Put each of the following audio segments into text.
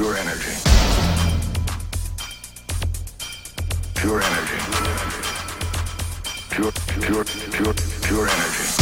Pure energy. Pure energy. Pure, pure, pure, pure energy.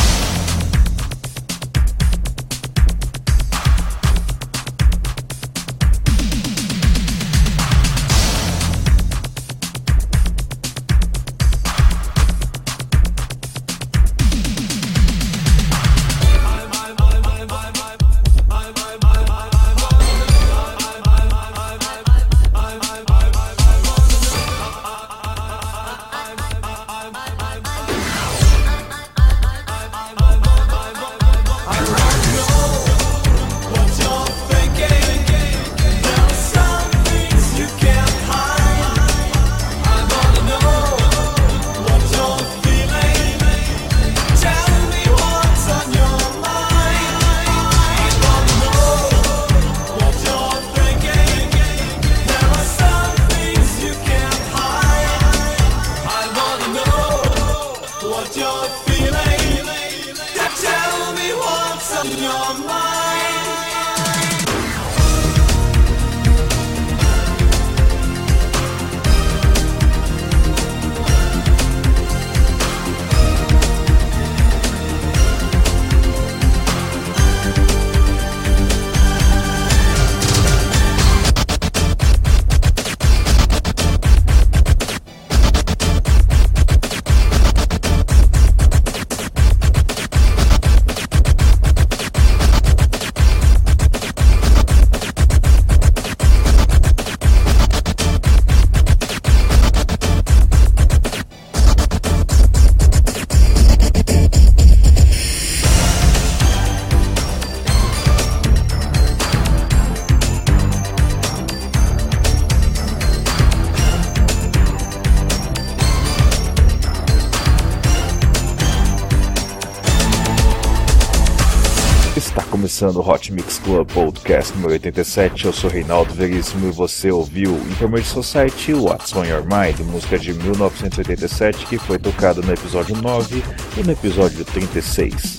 Começando o Hot Mix Club Podcast número 87. Eu sou Reinaldo Veríssimo e você ouviu Information Society What's on Your Mind, música de 1987 que foi tocada no episódio 9 e no episódio 36.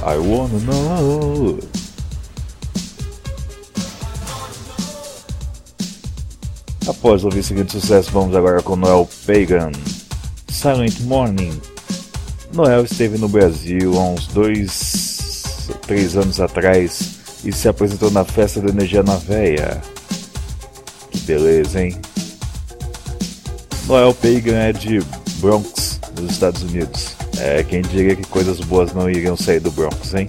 I wanna know. Após ouvir seguinte sucesso, vamos agora com Noel Pagan. Silent Morning. Noel esteve no Brasil há uns dois três anos atrás e se apresentou na festa da Energia na Véia. Que beleza, hein? Noel Pagan é de Bronx, nos Estados Unidos. É, quem diria que coisas boas não iriam sair do Bronx, hein?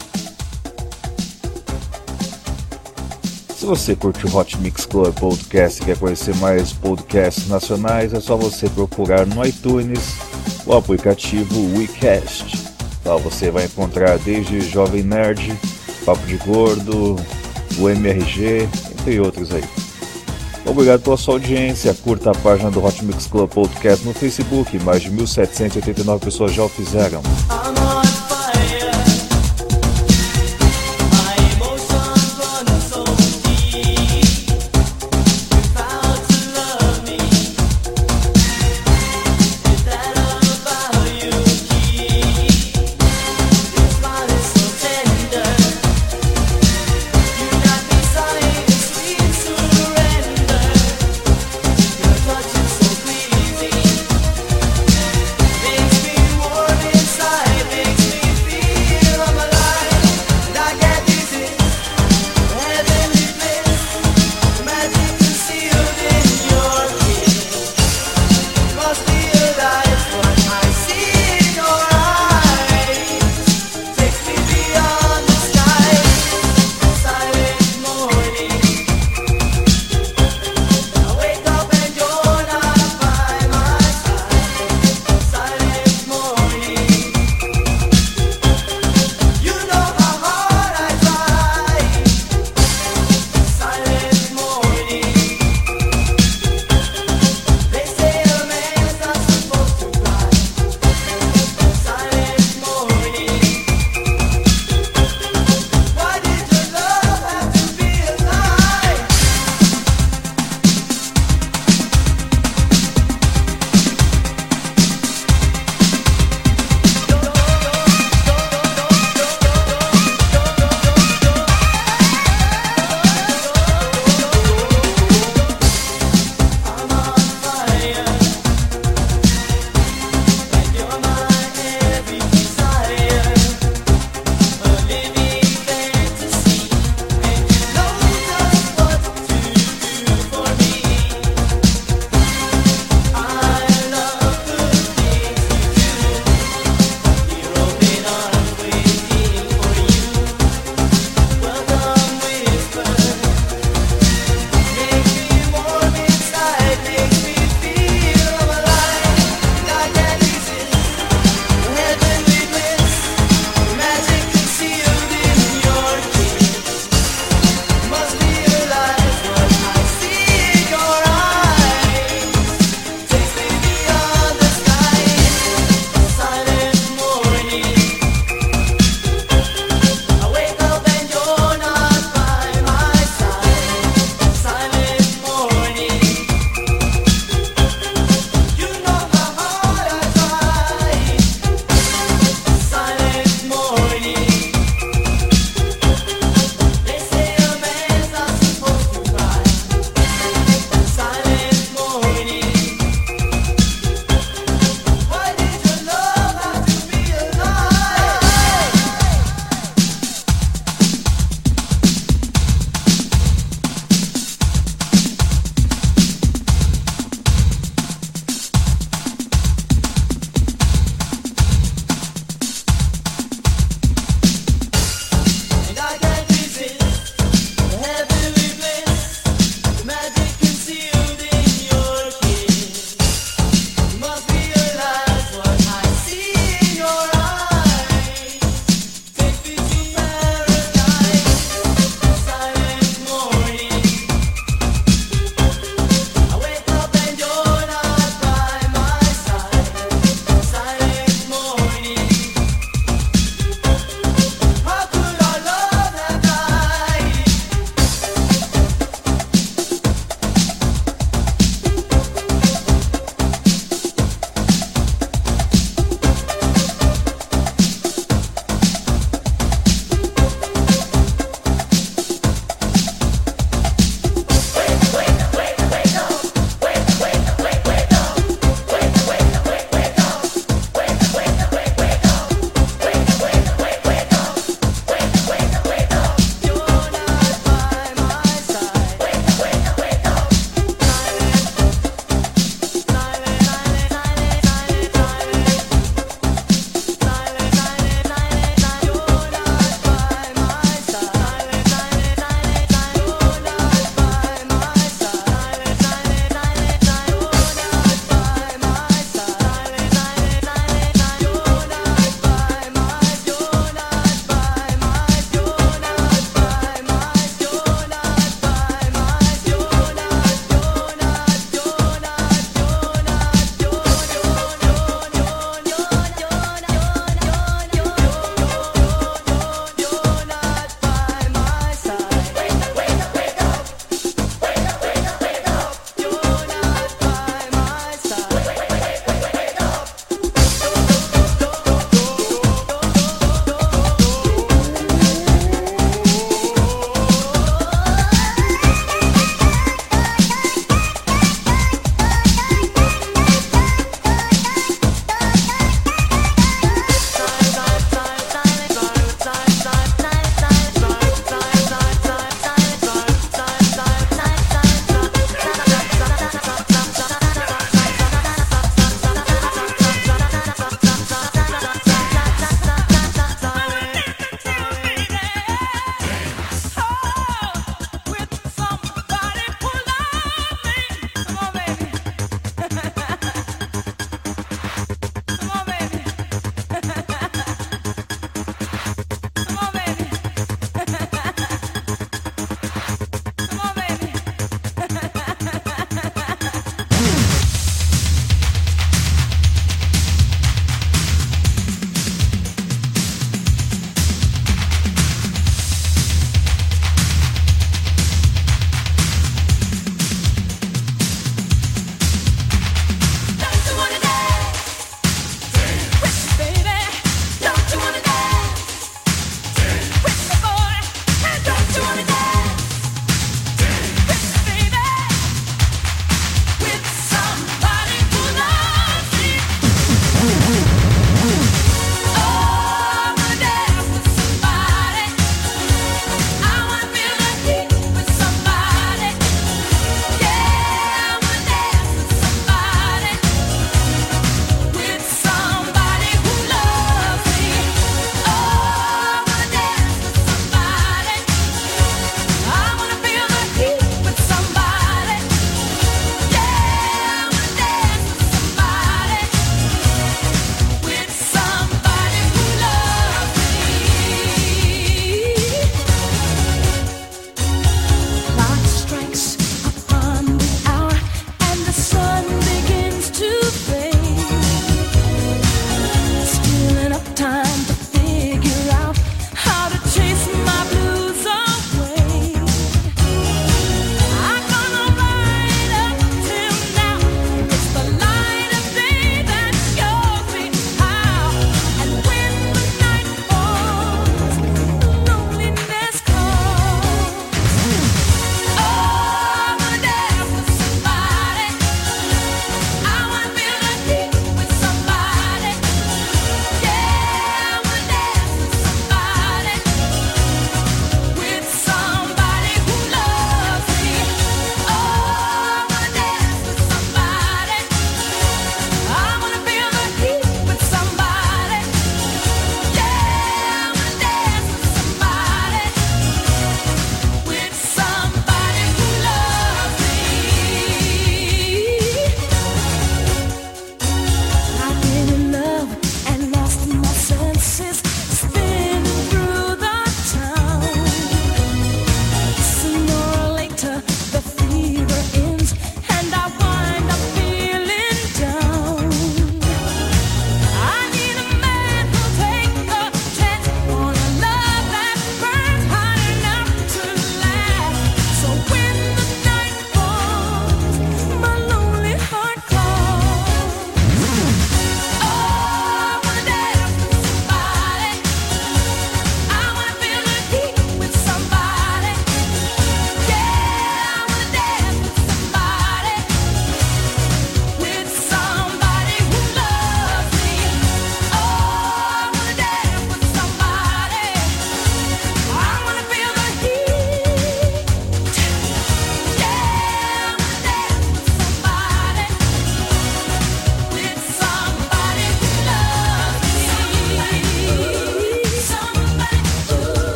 Se você curte o Hot Mix Club Podcast e quer conhecer mais podcasts nacionais, é só você procurar no iTunes o aplicativo WeCast. Lá você vai encontrar desde Jovem Nerd, Papo de Gordo, o MRG, entre outros aí. Obrigado pela sua audiência. Curta a página do Hot Mix Club Podcast no Facebook. Mais de 1.789 pessoas já o fizeram.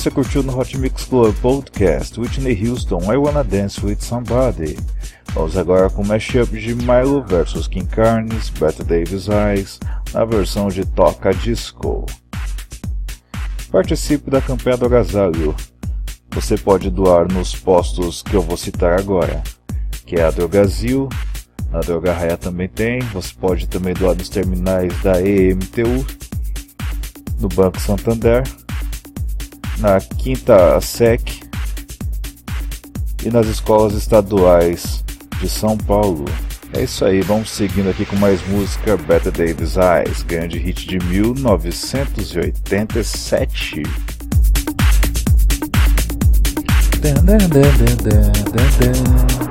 Você curtiu no Hot Mix Club Podcast Whitney Houston I Wanna Dance With Somebody. Vamos agora com o mashup de Milo vs Kim Carnes, Bette Davis Eyes, na versão de Toca Disco. Participe da campanha do agasalho. Você pode doar nos postos que eu vou citar agora, que é a Drogazil, na Droga Raia também tem, você pode também doar nos terminais da EMTU, no Banco Santander, na quinta SEC e nas escolas estaduais de São Paulo. É isso aí, vamos seguindo aqui com mais música Better Davis Eyes, grande hit de 1987. Dun, dun, dun,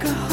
Go.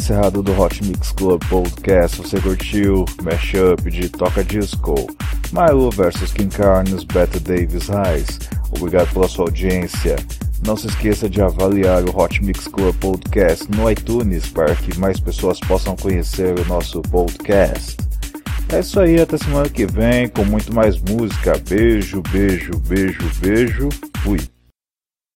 Encerrado do Hot Mix Club Podcast, você curtiu Mashup de Toca Disco, Milo vs King Carnes, Bette Davis Reis. Obrigado pela sua audiência. Não se esqueça de avaliar o Hot Mix Club Podcast no iTunes para que mais pessoas possam conhecer o nosso podcast. É isso aí, até semana que vem com muito mais música. Beijo, beijo, beijo, beijo. Fui.